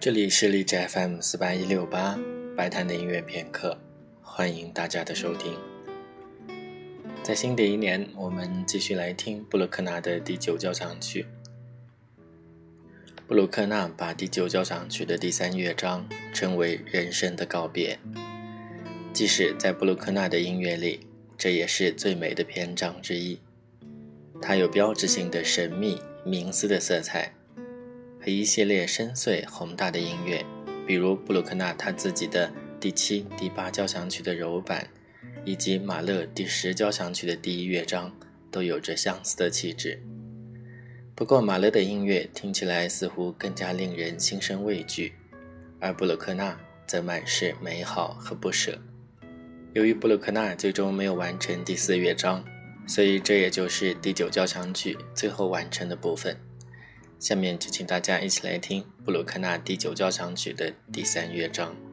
这里是荔枝 FM 四八一六八白谈的音乐片刻，欢迎大家的收听。在新的一年，我们继续来听布鲁克纳的第九交响曲。布鲁克纳把第九交响曲的第三乐章称为“人生的告别”，即使在布鲁克纳的音乐里，这也是最美的篇章之一。它有标志性的神秘、冥思的色彩。和一系列深邃宏大的音乐，比如布鲁克纳他自己的第七、第八交响曲的柔板，以及马勒第十交响曲的第一乐章，都有着相似的气质。不过，马勒的音乐听起来似乎更加令人心生畏惧，而布鲁克纳则满是美好和不舍。由于布鲁克纳最终没有完成第四乐章，所以这也就是第九交响曲最后完成的部分。下面就请大家一起来听布鲁克纳第九交响曲的第三乐章。